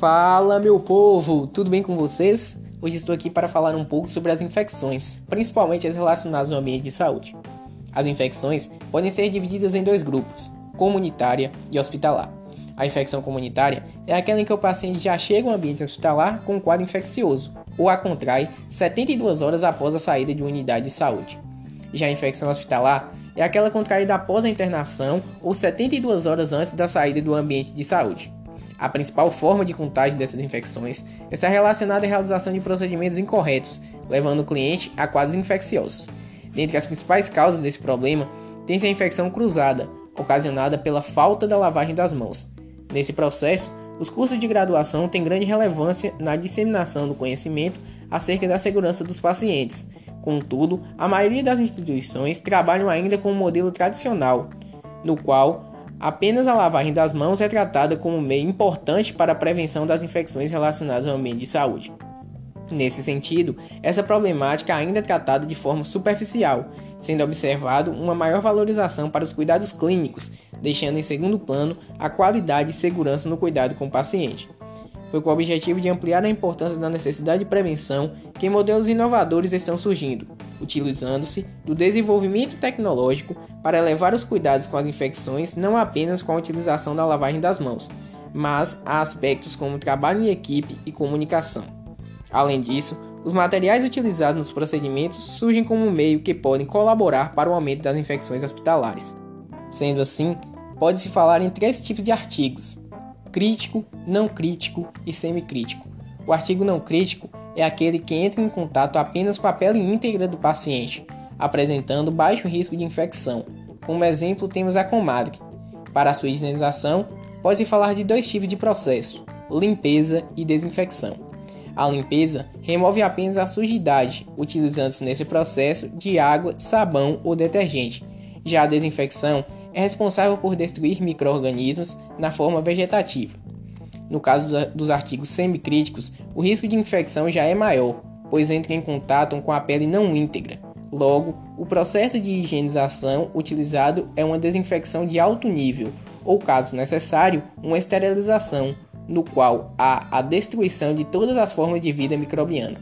Fala, meu povo! Tudo bem com vocês? Hoje estou aqui para falar um pouco sobre as infecções, principalmente as relacionadas ao ambiente de saúde. As infecções podem ser divididas em dois grupos: comunitária e hospitalar. A infecção comunitária é aquela em que o paciente já chega ao ambiente hospitalar com um quadro infeccioso ou a contrai 72 horas após a saída de uma unidade de saúde. Já a infecção hospitalar é aquela contraída após a internação ou 72 horas antes da saída do ambiente de saúde. A principal forma de contágio dessas infecções está relacionada à realização de procedimentos incorretos, levando o cliente a quadros infecciosos. Dentre as principais causas desse problema, tem-se a infecção cruzada, ocasionada pela falta da lavagem das mãos. Nesse processo, os cursos de graduação têm grande relevância na disseminação do conhecimento acerca da segurança dos pacientes. Contudo, a maioria das instituições trabalham ainda com um modelo tradicional, no qual Apenas a lavagem das mãos é tratada como um meio importante para a prevenção das infecções relacionadas ao ambiente de saúde. Nesse sentido, essa problemática ainda é tratada de forma superficial, sendo observado uma maior valorização para os cuidados clínicos, deixando em segundo plano a qualidade e segurança no cuidado com o paciente. Foi com o objetivo de ampliar a importância da necessidade de prevenção que modelos inovadores estão surgindo, utilizando-se do desenvolvimento tecnológico para elevar os cuidados com as infecções não apenas com a utilização da lavagem das mãos, mas a aspectos como trabalho em equipe e comunicação. Além disso, os materiais utilizados nos procedimentos surgem como um meio que podem colaborar para o aumento das infecções hospitalares. Sendo assim, pode-se falar em três tipos de artigos: crítico, não crítico e semicrítico. O artigo não crítico é aquele que entra em contato apenas com a pele íntegra do paciente, apresentando baixo risco de infecção. Como exemplo, temos a comadre. Para sua higienização, pode-se falar de dois tipos de processo: limpeza e desinfecção. A limpeza remove apenas a sujidade, utilizando-se nesse processo de água, sabão ou detergente. Já a desinfecção é responsável por destruir micro-organismos na forma vegetativa. No caso dos artigos semicríticos, o risco de infecção já é maior, pois entra em contato com a pele não íntegra. Logo, o processo de higienização utilizado é uma desinfecção de alto nível, ou, caso necessário, uma esterilização, no qual há a destruição de todas as formas de vida microbiana.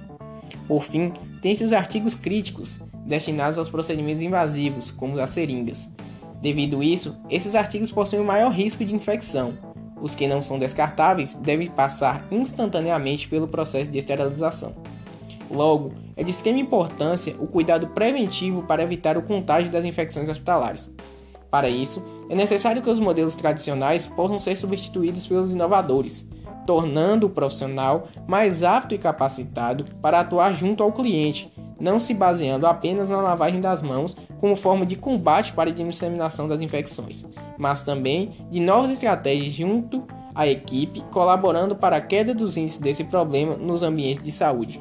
Por fim, tem-se os artigos críticos, destinados aos procedimentos invasivos, como as seringas. Devido a isso, esses artigos possuem o maior risco de infecção, os que não são descartáveis devem passar instantaneamente pelo processo de esterilização. Logo, é de extrema importância o cuidado preventivo para evitar o contágio das infecções hospitalares. Para isso, é necessário que os modelos tradicionais possam ser substituídos pelos inovadores, tornando o profissional mais apto e capacitado para atuar junto ao cliente, não se baseando apenas na lavagem das mãos como forma de combate para a disseminação das infecções, mas também de novas estratégias junto à equipe, colaborando para a queda dos índices desse problema nos ambientes de saúde.